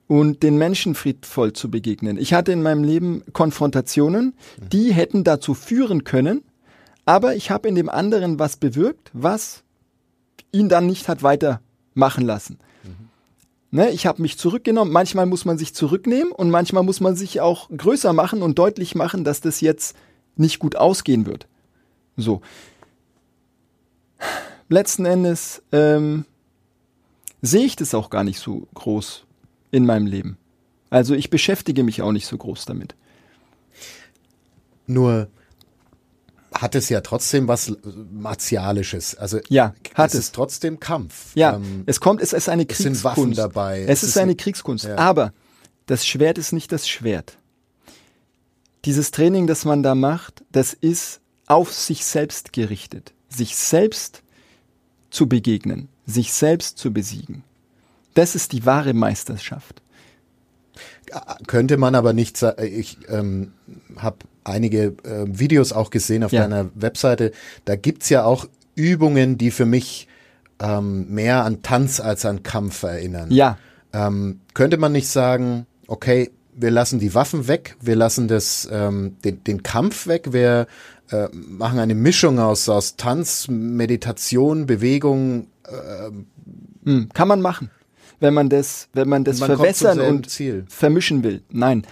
und den Menschen friedvoll zu begegnen. Ich hatte in meinem Leben Konfrontationen, die hätten dazu führen können, aber ich habe in dem anderen was bewirkt, was ihn dann nicht hat weitermachen lassen. Ne, ich habe mich zurückgenommen. Manchmal muss man sich zurücknehmen und manchmal muss man sich auch größer machen und deutlich machen, dass das jetzt nicht gut ausgehen wird. So. Letzten Endes ähm, sehe ich das auch gar nicht so groß in meinem Leben. Also ich beschäftige mich auch nicht so groß damit. Nur hat es ja trotzdem was Martialisches. Also Ja, hat es es. ist trotzdem Kampf. Ja, Ähm, es kommt, es ist eine es Kriegskunst. sind Waffen dabei. Es, Es ist ist eine ein- Kriegskunst. Ja. Aber das Schwert ist nicht das Schwert. Dieses Training, das man da macht, das ist auf sich selbst gerichtet. sich selbst zu begegnen, sich selbst zu besiegen. Das ist die wahre Meisterschaft. Könnte man aber nicht sagen, ich ähm, habe einige äh, Videos auch gesehen auf ja. deiner Webseite, da gibt's ja auch Übungen, die für mich ähm, mehr an Tanz als an Kampf erinnern. Ja. Ähm, könnte man nicht sagen, okay, wir lassen die Waffen weg, wir lassen das, ähm, den, den Kampf weg, wir äh, machen eine Mischung aus, aus Tanz, Meditation, Bewegung. Äh, hm, kann man machen, wenn man das, wenn man das man verwässern und Ziel. vermischen will. Nein,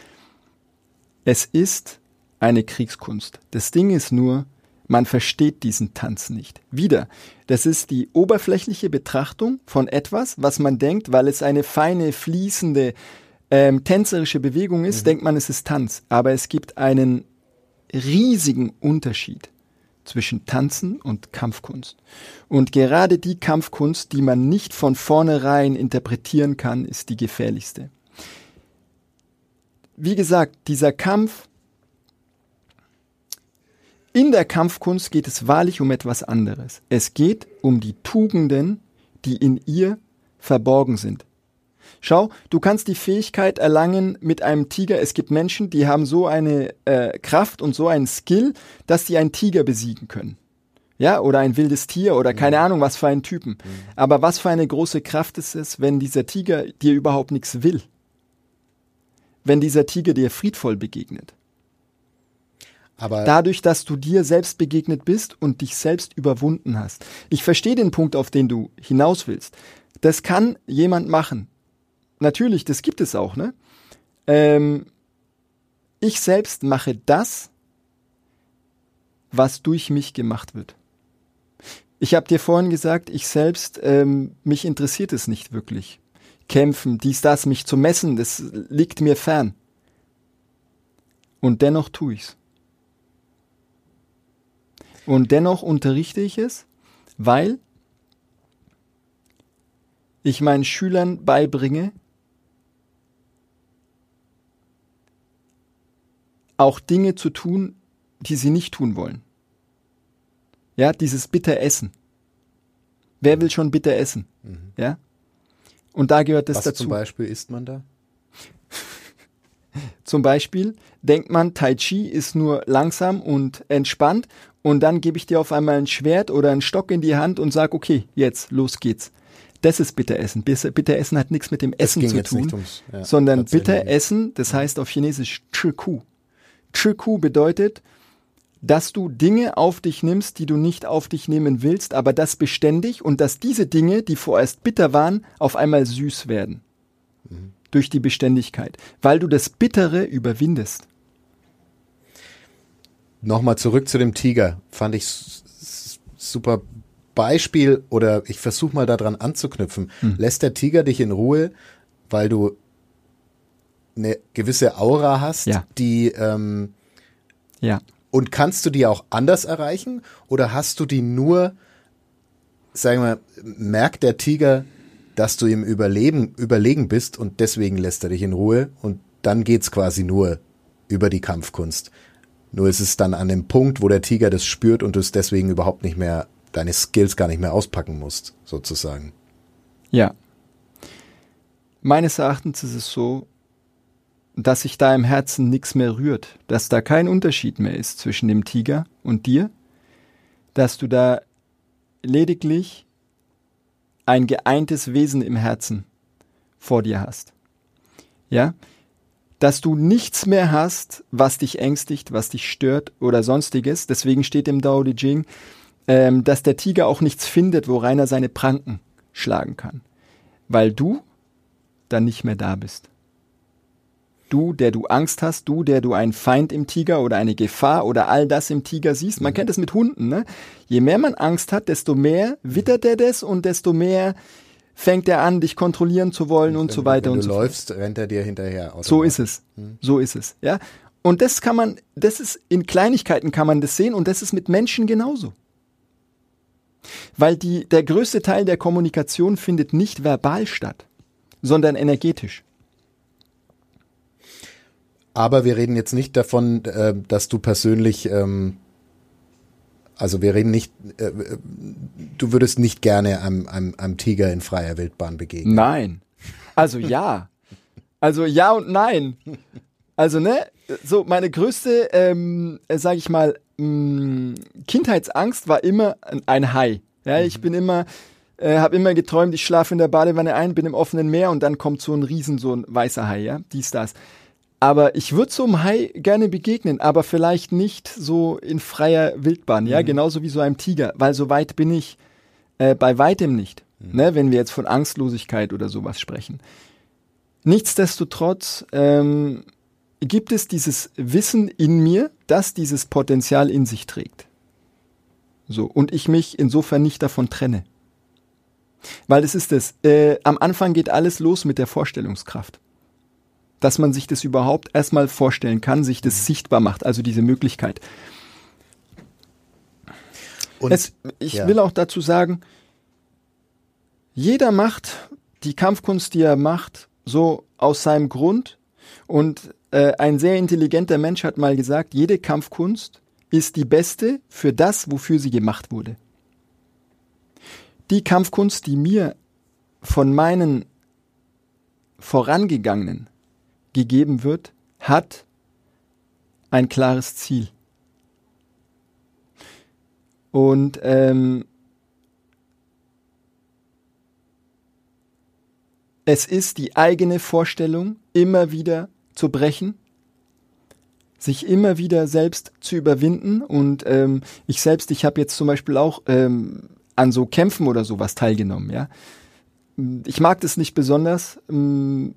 es ist eine Kriegskunst. Das Ding ist nur, man versteht diesen Tanz nicht. Wieder, das ist die oberflächliche Betrachtung von etwas, was man denkt, weil es eine feine, fließende, ähm, tänzerische Bewegung ist, mhm. denkt man, es ist Tanz. Aber es gibt einen riesigen Unterschied zwischen Tanzen und Kampfkunst. Und gerade die Kampfkunst, die man nicht von vornherein interpretieren kann, ist die gefährlichste. Wie gesagt, dieser Kampf in der Kampfkunst geht es wahrlich um etwas anderes. Es geht um die Tugenden, die in ihr verborgen sind. Schau, du kannst die Fähigkeit erlangen mit einem Tiger. Es gibt Menschen, die haben so eine äh, Kraft und so einen Skill, dass sie einen Tiger besiegen können. Ja, oder ein wildes Tier oder keine ja. Ahnung, was für einen Typen. Mhm. Aber was für eine große Kraft ist es, wenn dieser Tiger dir überhaupt nichts will? Wenn dieser Tiger dir friedvoll begegnet? Aber Dadurch, dass du dir selbst begegnet bist und dich selbst überwunden hast. Ich verstehe den Punkt, auf den du hinaus willst. Das kann jemand machen. Natürlich, das gibt es auch, ne? Ähm, ich selbst mache das, was durch mich gemacht wird. Ich habe dir vorhin gesagt, ich selbst, ähm, mich interessiert es nicht wirklich. Kämpfen, dies, das, mich zu messen, das liegt mir fern. Und dennoch tue ich's. Und dennoch unterrichte ich es, weil ich meinen Schülern beibringe, auch Dinge zu tun, die sie nicht tun wollen. Ja, dieses bitter Essen. Wer will schon bitter essen? Mhm. Ja? Und da gehört das Was dazu. Zum Beispiel isst man da? Zum Beispiel denkt man, Tai Chi ist nur langsam und entspannt und dann gebe ich dir auf einmal ein Schwert oder einen Stock in die Hand und sag, okay, jetzt, los geht's. Das ist Bitteressen. Bitteressen hat nichts mit dem Essen zu tun, ums, ja, sondern Bitteressen, das heißt auf Chinesisch Chiku. Chiku bedeutet, dass du Dinge auf dich nimmst, die du nicht auf dich nehmen willst, aber das beständig und dass diese Dinge, die vorerst bitter waren, auf einmal süß werden. Mhm durch die Beständigkeit, weil du das Bittere überwindest. Nochmal zurück zu dem Tiger. Fand ich super Beispiel oder ich versuche mal daran anzuknüpfen. Hm. Lässt der Tiger dich in Ruhe, weil du eine gewisse Aura hast, ja. die ähm, ja. Und kannst du die auch anders erreichen oder hast du die nur, sagen wir, merkt der Tiger, dass du ihm überleben, überlegen bist und deswegen lässt er dich in Ruhe und dann geht's quasi nur über die Kampfkunst. Nur ist es dann an dem Punkt, wo der Tiger das spürt und du es deswegen überhaupt nicht mehr, deine Skills gar nicht mehr auspacken musst, sozusagen. Ja. Meines Erachtens ist es so, dass sich da im Herzen nichts mehr rührt, dass da kein Unterschied mehr ist zwischen dem Tiger und dir, dass du da lediglich ein geeintes Wesen im Herzen vor dir hast. Ja? Dass du nichts mehr hast, was dich ängstigt, was dich stört oder sonstiges. Deswegen steht im Dao De Jing, ähm, dass der Tiger auch nichts findet, worein er seine Pranken schlagen kann. Weil du dann nicht mehr da bist. Du, der du Angst hast, du, der du einen Feind im Tiger oder eine Gefahr oder all das im Tiger siehst. Man mhm. kennt das mit Hunden, ne? Je mehr man Angst hat, desto mehr wittert er das und desto mehr fängt er an, dich kontrollieren zu wollen und, und so weiter und so fort. Wenn du läufst, rennt er dir hinterher. So ist es. Mhm. So ist es, ja? Und das kann man, das ist, in Kleinigkeiten kann man das sehen und das ist mit Menschen genauso. Weil die, der größte Teil der Kommunikation findet nicht verbal statt, sondern energetisch. Aber wir reden jetzt nicht davon, äh, dass du persönlich ähm, Also wir reden nicht, äh, du würdest nicht gerne einem, einem, einem Tiger in freier Wildbahn begegnen. Nein. Also ja. Also ja und nein. Also ne, so meine größte, ähm, sage ich mal, mh, mm, Kindheitsangst war immer ein Hai. Ja, ich mhm. bin immer, äh, habe immer geträumt, ich schlafe in der Badewanne ein, bin im offenen Meer und dann kommt so ein Riesen, so ein weißer Hai, ja, dies, das. Aber ich würde so einem Hai gerne begegnen, aber vielleicht nicht so in freier Wildbahn, ja, mhm. genauso wie so einem Tiger, weil so weit bin ich äh, bei weitem nicht, mhm. ne, wenn wir jetzt von Angstlosigkeit oder sowas sprechen. Nichtsdestotrotz ähm, gibt es dieses Wissen in mir, das dieses Potenzial in sich trägt. So, und ich mich insofern nicht davon trenne. Weil es ist es, äh, am Anfang geht alles los mit der Vorstellungskraft dass man sich das überhaupt erstmal vorstellen kann, sich das sichtbar macht, also diese Möglichkeit. Und es, ich ja. will auch dazu sagen, jeder macht die Kampfkunst, die er macht, so aus seinem Grund. Und äh, ein sehr intelligenter Mensch hat mal gesagt, jede Kampfkunst ist die beste für das, wofür sie gemacht wurde. Die Kampfkunst, die mir von meinen vorangegangenen gegeben wird, hat ein klares Ziel. Und ähm, es ist die eigene Vorstellung, immer wieder zu brechen, sich immer wieder selbst zu überwinden. Und ähm, ich selbst, ich habe jetzt zum Beispiel auch ähm, an so Kämpfen oder sowas teilgenommen. Ja, ich mag das nicht besonders. Ähm,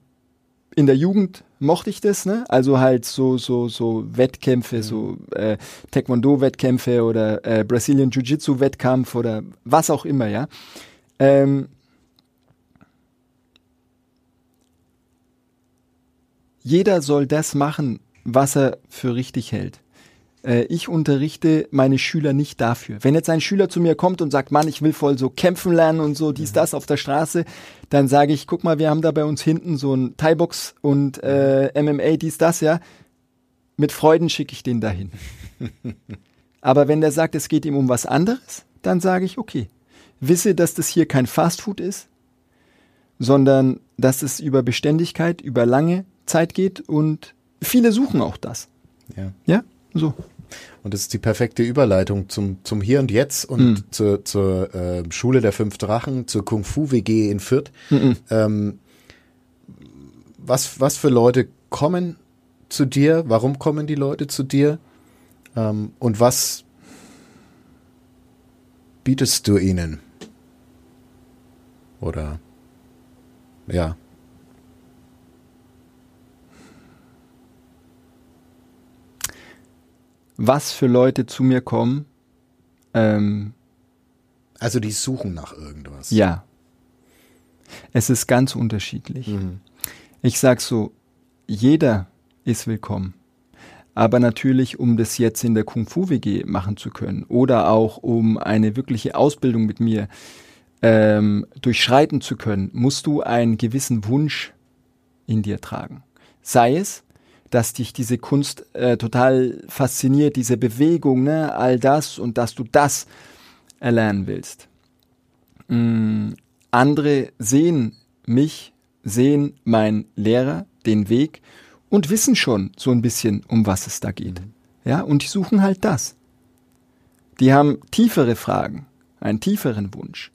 in der Jugend mochte ich das, ne? Also halt so so so Wettkämpfe, mhm. so äh, Taekwondo-Wettkämpfe oder äh, Brazilian Jiu-Jitsu-Wettkampf oder was auch immer, ja. Ähm, jeder soll das machen, was er für richtig hält. Äh, ich unterrichte meine Schüler nicht dafür. Wenn jetzt ein Schüler zu mir kommt und sagt, Mann, ich will voll so kämpfen lernen und so dies, das auf der Straße, dann sage ich, guck mal, wir haben da bei uns hinten so ein Thai-Box und äh, MMA, dies, das, ja. Mit Freuden schicke ich den dahin. Aber wenn der sagt, es geht ihm um was anderes, dann sage ich, okay, wisse, dass das hier kein Fastfood ist, sondern dass es über Beständigkeit, über lange Zeit geht und viele suchen auch das. Ja. Ja? So. Und das ist die perfekte Überleitung zum, zum Hier und Jetzt und mhm. zur, zur äh, Schule der Fünf Drachen, zur Kung Fu WG in Fürth. Mhm. Ähm, was, was für Leute kommen zu dir? Warum kommen die Leute zu dir? Ähm, und was bietest du ihnen? Oder ja. Was für Leute zu mir kommen. Ähm, also die suchen nach irgendwas. Ja. Es ist ganz unterschiedlich. Mhm. Ich sag so, jeder ist willkommen. Aber natürlich, um das jetzt in der Kung Fu WG machen zu können oder auch um eine wirkliche Ausbildung mit mir ähm, durchschreiten zu können, musst du einen gewissen Wunsch in dir tragen. Sei es, dass dich diese Kunst äh, total fasziniert, diese Bewegung, ne, all das und dass du das erlernen willst. Mm, andere sehen mich, sehen meinen Lehrer, den Weg und wissen schon so ein bisschen, um was es da geht. Mhm. Ja, und die suchen halt das. Die haben tiefere Fragen, einen tieferen Wunsch.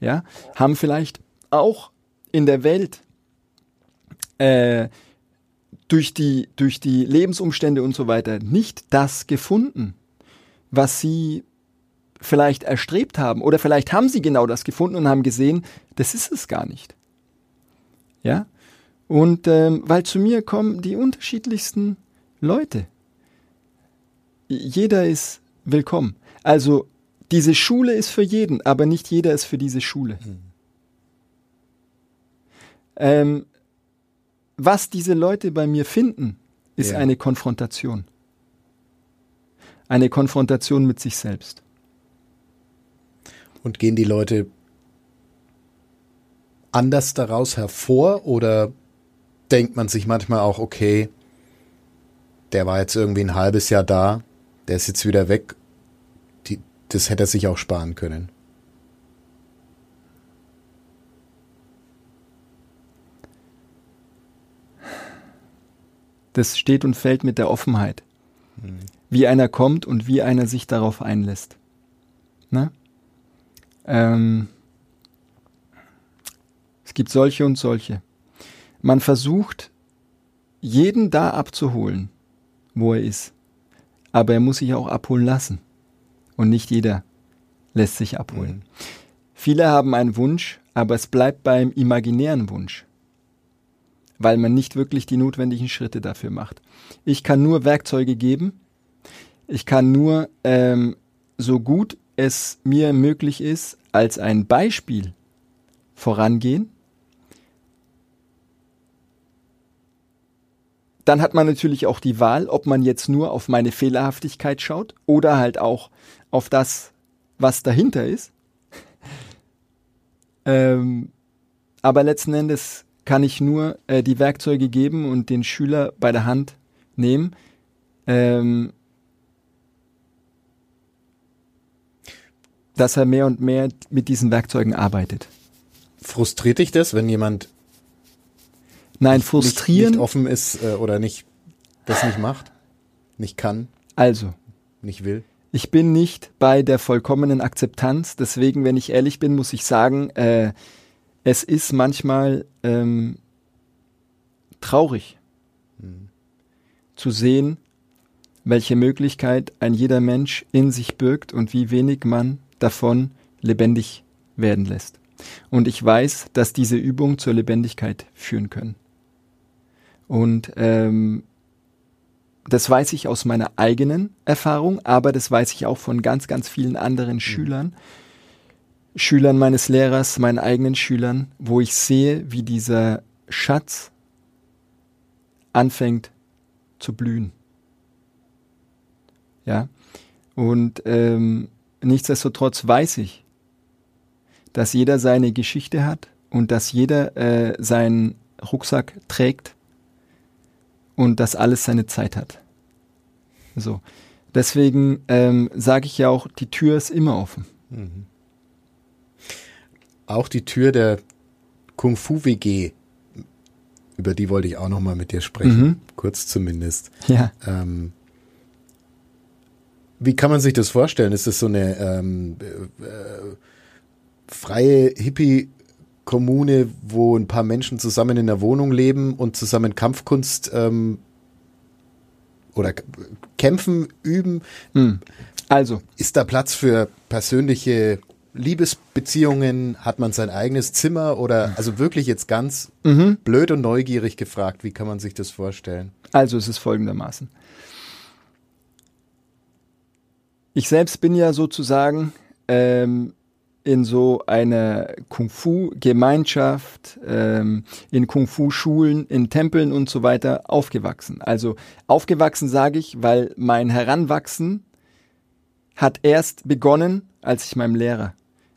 Ja, haben vielleicht auch in der Welt äh, durch die, durch die Lebensumstände und so weiter nicht das gefunden, was sie vielleicht erstrebt haben. Oder vielleicht haben sie genau das gefunden und haben gesehen, das ist es gar nicht. Ja? Und ähm, weil zu mir kommen die unterschiedlichsten Leute. Jeder ist willkommen. Also diese Schule ist für jeden, aber nicht jeder ist für diese Schule. Mhm. Ähm, was diese Leute bei mir finden, ist ja. eine Konfrontation. Eine Konfrontation mit sich selbst. Und gehen die Leute anders daraus hervor oder denkt man sich manchmal auch, okay, der war jetzt irgendwie ein halbes Jahr da, der ist jetzt wieder weg, die, das hätte er sich auch sparen können. Das steht und fällt mit der Offenheit. Mhm. Wie einer kommt und wie einer sich darauf einlässt. Ne? Ähm, es gibt solche und solche. Man versucht, jeden da abzuholen, wo er ist. Aber er muss sich auch abholen lassen. Und nicht jeder lässt sich abholen. Mhm. Viele haben einen Wunsch, aber es bleibt beim imaginären Wunsch weil man nicht wirklich die notwendigen Schritte dafür macht. Ich kann nur Werkzeuge geben. Ich kann nur ähm, so gut es mir möglich ist, als ein Beispiel vorangehen. Dann hat man natürlich auch die Wahl, ob man jetzt nur auf meine Fehlerhaftigkeit schaut oder halt auch auf das, was dahinter ist. ähm, aber letzten Endes kann ich nur äh, die Werkzeuge geben und den Schüler bei der Hand nehmen. Ähm, dass er mehr und mehr mit diesen Werkzeugen arbeitet. Frustriert dich das, wenn jemand Nein, frustrieren nicht, nicht offen ist äh, oder nicht das nicht macht, nicht kann? Also, nicht will. Ich bin nicht bei der vollkommenen Akzeptanz. Deswegen, wenn ich ehrlich bin, muss ich sagen, äh, es ist manchmal ähm, traurig mhm. zu sehen, welche Möglichkeit ein jeder Mensch in sich birgt und wie wenig man davon lebendig werden lässt. Und ich weiß, dass diese Übungen zur Lebendigkeit führen können. Und ähm, das weiß ich aus meiner eigenen Erfahrung, aber das weiß ich auch von ganz, ganz vielen anderen mhm. Schülern, Schülern meines Lehrers, meinen eigenen Schülern, wo ich sehe, wie dieser Schatz anfängt zu blühen. Ja, und ähm, nichtsdestotrotz weiß ich, dass jeder seine Geschichte hat und dass jeder äh, seinen Rucksack trägt und dass alles seine Zeit hat. So. Deswegen ähm, sage ich ja auch, die Tür ist immer offen. Mhm auch die Tür der Kung Fu WG, über die wollte ich auch noch mal mit dir sprechen, mhm. kurz zumindest. Ja. Ähm, wie kann man sich das vorstellen? Ist das so eine ähm, äh, freie Hippie-Kommune, wo ein paar Menschen zusammen in der Wohnung leben und zusammen Kampfkunst ähm, oder kämpfen, üben? Mhm. Also. Ist da Platz für persönliche Liebesbeziehungen? Hat man sein eigenes Zimmer oder also wirklich jetzt ganz mhm. blöd und neugierig gefragt, wie kann man sich das vorstellen? Also es ist folgendermaßen. Ich selbst bin ja sozusagen ähm, in so einer Kung-Fu-Gemeinschaft, ähm, in Kung-Fu-Schulen, in Tempeln und so weiter aufgewachsen. Also aufgewachsen sage ich, weil mein Heranwachsen hat erst begonnen, als ich meinem Lehrer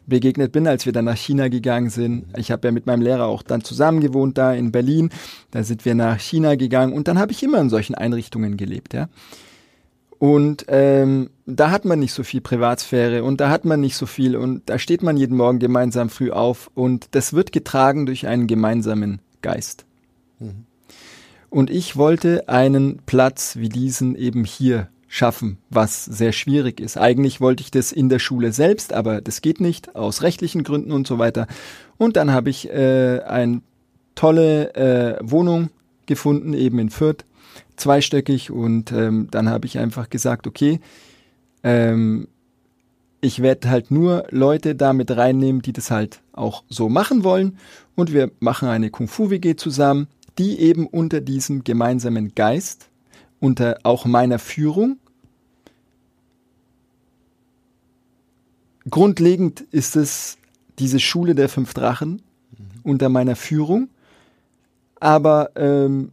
begegnet bin, als wir dann nach China gegangen sind. Ich habe ja mit meinem Lehrer auch dann zusammen gewohnt da in Berlin. Da sind wir nach China gegangen und dann habe ich immer in solchen Einrichtungen gelebt, ja. Und ähm, da hat man nicht so viel Privatsphäre und da hat man nicht so viel und da steht man jeden Morgen gemeinsam früh auf und das wird getragen durch einen gemeinsamen Geist. Mhm. Und ich wollte einen Platz wie diesen eben hier schaffen, was sehr schwierig ist. Eigentlich wollte ich das in der Schule selbst, aber das geht nicht aus rechtlichen Gründen und so weiter. Und dann habe ich äh, eine tolle äh, Wohnung gefunden, eben in Fürth, zweistöckig. Und ähm, dann habe ich einfach gesagt, okay, ähm, ich werde halt nur Leute damit reinnehmen, die das halt auch so machen wollen. Und wir machen eine Kung-Fu-WG zusammen, die eben unter diesem gemeinsamen Geist, unter auch meiner Führung grundlegend ist es diese Schule der fünf Drachen mhm. unter meiner Führung. Aber ähm,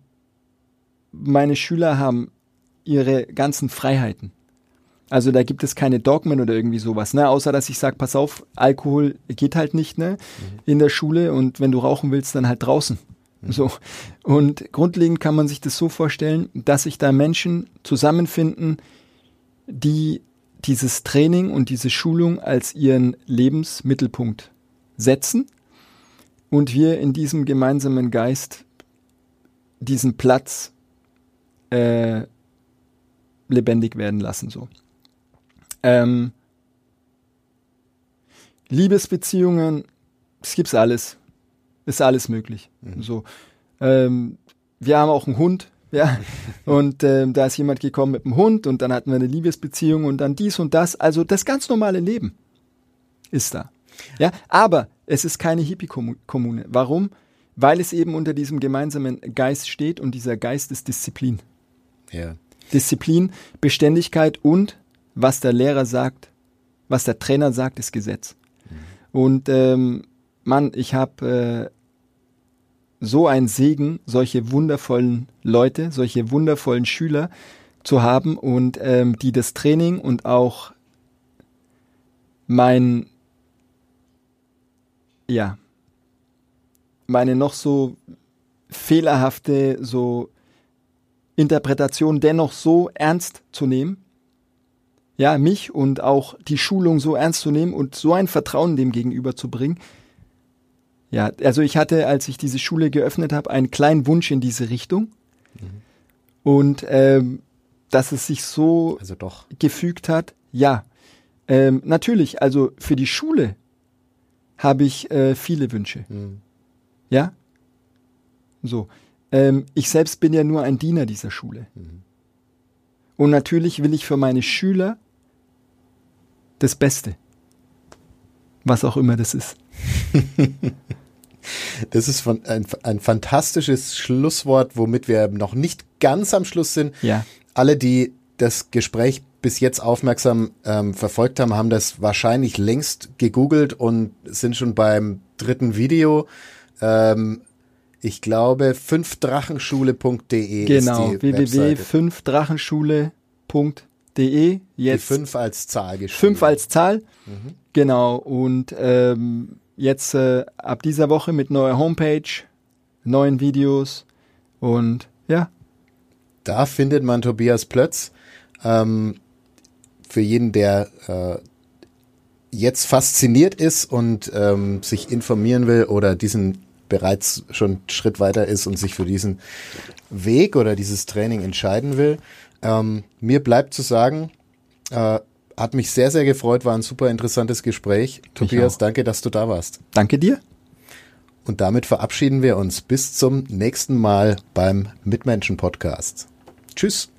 meine Schüler haben ihre ganzen Freiheiten. Also da gibt es keine Dogmen oder irgendwie sowas, ne? Außer dass ich sage, pass auf, Alkohol geht halt nicht, ne? Mhm. In der Schule und wenn du rauchen willst, dann halt draußen. Mhm. So. Und grundlegend kann man sich das so vorstellen, dass sich da Menschen zusammenfinden, die dieses Training und diese Schulung als ihren Lebensmittelpunkt setzen und wir in diesem gemeinsamen Geist diesen Platz äh, lebendig werden lassen. So. Ähm, Liebesbeziehungen, es gibt's alles. Ist alles möglich. Mhm. So. Ähm, wir haben auch einen Hund, ja. Und ähm, da ist jemand gekommen mit einem Hund und dann hatten wir eine Liebesbeziehung und dann dies und das. Also das ganz normale Leben ist da. Ja, aber es ist keine Hippie-Kommune. Warum? Weil es eben unter diesem gemeinsamen Geist steht und dieser Geist ist Disziplin. Ja. Disziplin, Beständigkeit und was der Lehrer sagt, was der Trainer sagt, ist Gesetz. Mhm. Und ähm, Mann, ich habe äh, so einen Segen, solche wundervollen Leute, solche wundervollen Schüler zu haben und ähm, die das Training und auch mein, ja, meine noch so fehlerhafte, so Interpretation dennoch so ernst zu nehmen, ja, mich und auch die Schulung so ernst zu nehmen und so ein Vertrauen dem gegenüber zu bringen, ja, also ich hatte, als ich diese Schule geöffnet habe, einen kleinen Wunsch in diese Richtung. Mhm. Und ähm, dass es sich so also doch. gefügt hat, ja. Ähm, natürlich, also für die Schule habe ich äh, viele Wünsche. Mhm. Ja? So. Ähm, ich selbst bin ja nur ein Diener dieser Schule. Mhm. Und natürlich will ich für meine Schüler das Beste. Was auch immer das ist. Das ist ein, ein fantastisches Schlusswort, womit wir noch nicht ganz am Schluss sind. Ja. Alle, die das Gespräch bis jetzt aufmerksam ähm, verfolgt haben, haben das wahrscheinlich längst gegoogelt und sind schon beim dritten Video. Ähm, ich glaube, fünfdrachenschule.de genau, www.fünfdrachenschule.de. Jetzt die fünf als Zahl geschrieben. Fünf als Zahl, mhm. genau. Und ähm, jetzt äh, ab dieser Woche mit neuer Homepage, neuen Videos und ja. Da findet man Tobias Plötz. Ähm, für jeden, der äh, jetzt fasziniert ist und ähm, sich informieren will oder diesen bereits schon einen Schritt weiter ist und sich für diesen Weg oder dieses Training entscheiden will. Ähm, mir bleibt zu sagen, äh, hat mich sehr, sehr gefreut, war ein super interessantes Gespräch. Tobias, danke, dass du da warst. Danke dir. Und damit verabschieden wir uns bis zum nächsten Mal beim Mitmenschen Podcast. Tschüss.